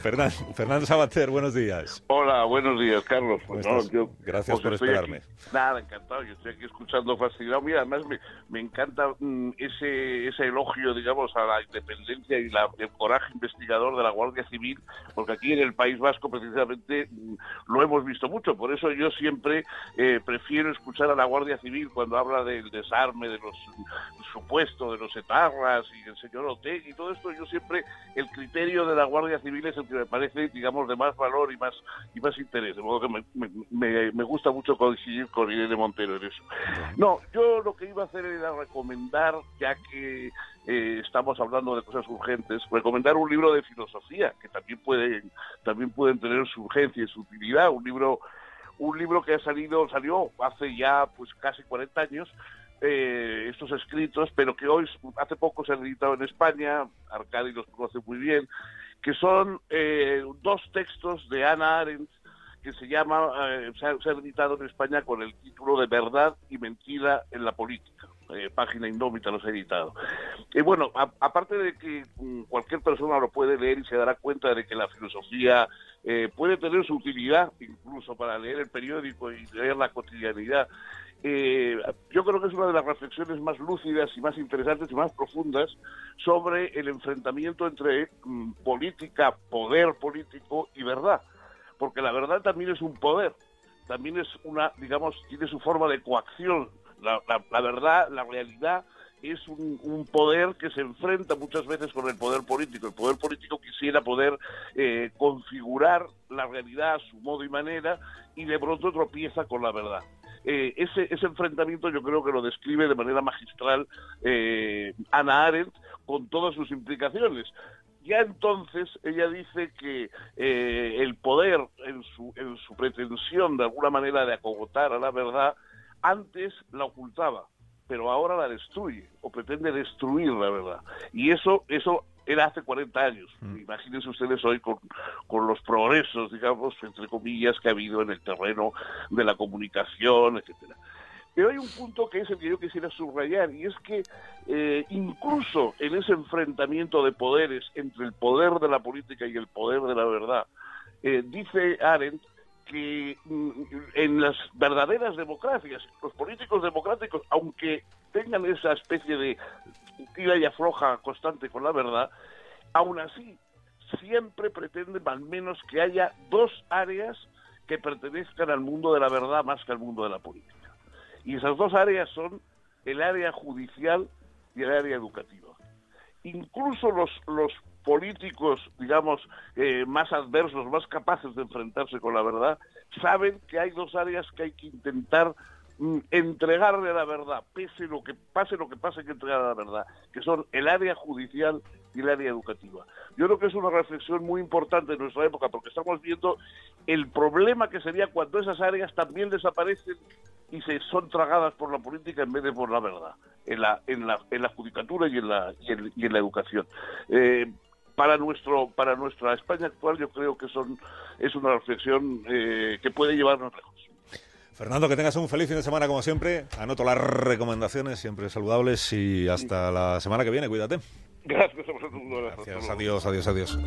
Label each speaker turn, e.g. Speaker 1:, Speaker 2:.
Speaker 1: Fernando, Fernando Sabater, buenos días.
Speaker 2: Hola, buenos días, Carlos.
Speaker 1: ¿Cómo
Speaker 2: Pues no, yo-
Speaker 1: Gracias
Speaker 2: pues
Speaker 1: por esperarme.
Speaker 2: aquí- nada, encantado. Yo estoy aquí escuchando fascinado. Mira, además me, me encanta mm, ese, ese elogio, digamos, a la independencia y la, el coraje investigador de la Guardia Civil, porque aquí en el País Vasco precisamente mm, lo hemos visto mucho. Por eso yo siempre eh, prefiero escuchar a la Guardia Civil cuando habla del desarme, de los supuestos, de los etarras y el señor Otegui y todo esto. Yo siempre, el criterio de la Guardia Civil es el que me parece, digamos, de más valor y más y más interés. De modo que me, me- me- gusta mucho coincidir con Irene Montero en eso. No, yo lo que iba a hacer era recomendar, ya que eh, estamos hablando de cosas urgentes, recomendar un libro de filosofía, que también pueden, también pueden tener su urgencia y su utilidad. Un libro, un libro que ha salido, salió hace ya pues casi 40 años, eh, estos escritos, pero que hoy, hace poco se han editado en España, Arcadi los conoce muy bien, que son eh, dos textos de Ana Arendt que se llama, eh, se, ha, se ha editado en España con el título de Verdad y Mentira en la Política. Eh, página indómita los ha editado. Y bueno, a- aparte de que mm, cualquier persona lo puede leer y se dará cuenta de que la filosofía eh, puede tener su utilidad, incluso para leer el periódico y leer la cotidianidad, eh, yo creo que es una de las reflexiones más lúcidas y más interesantes y más profundas sobre el enfrentamiento entre mm, política, poder político y verdad. Porque la verdad también es un poder, también es una, digamos, tiene su forma de coacción. La, la- verdad, la realidad es un, un poder que se enfrenta muchas veces con el poder político. El poder político quisiera poder eh, configurar la realidad a su modo y manera y de pronto tropieza con la verdad. Eh, ese, ese enfrentamiento yo creo que lo describe de manera magistral eh, Ana Arendt con todas sus implicaciones. Ya entonces ella dice que eh, el poder en su, en su pretensión de alguna manera de acogotar a la verdad, antes la ocultaba, pero ahora la destruye o pretende destruir la verdad. Y eso, eso era hace 40 años. Imagínense ustedes hoy con, con los progresos, digamos, entre comillas, que ha habido en el terreno de la comunicación, etcétera. Pero hay un punto que es el que yo quisiera subrayar, y es que eh, incluso en ese enfrentamiento de poderes entre el poder de la política y el poder de la verdad, eh, dice Arendt que mm, en las verdaderas democracias, los políticos democráticos, aunque tengan esa especie de tira y afloja constante con la verdad, aún así siempre pretenden al menos que haya dos áreas que pertenezcan al mundo de la verdad más que al mundo de la política. Y esas dos áreas son el área judicial y el área educativa. Incluso los, los políticos, digamos, eh, más adversos, más capaces de enfrentarse con la verdad, saben que hay dos áreas que hay que intentar mm, entregarle la verdad, pese lo que pase lo que pase hay que entregar la verdad, que son el área judicial y el área educativa. Yo creo que es una reflexión muy importante en nuestra época, porque estamos viendo el problema que sería cuando esas áreas también desaparecen y se son tragadas por la política en vez de por la verdad, en la, en la, en la judicatura y en la, y en, y en la educación. Eh, para nuestro para nuestra España actual yo creo que son es una reflexión eh, que puede llevarnos lejos.
Speaker 1: Fernando, que tengas un feliz fin de semana como siempre. Anoto las recomendaciones, siempre saludables y hasta la semana que viene. Cuídate.
Speaker 2: Gracias a vosotros.
Speaker 1: Gracias. Adiós, adiós, adiós.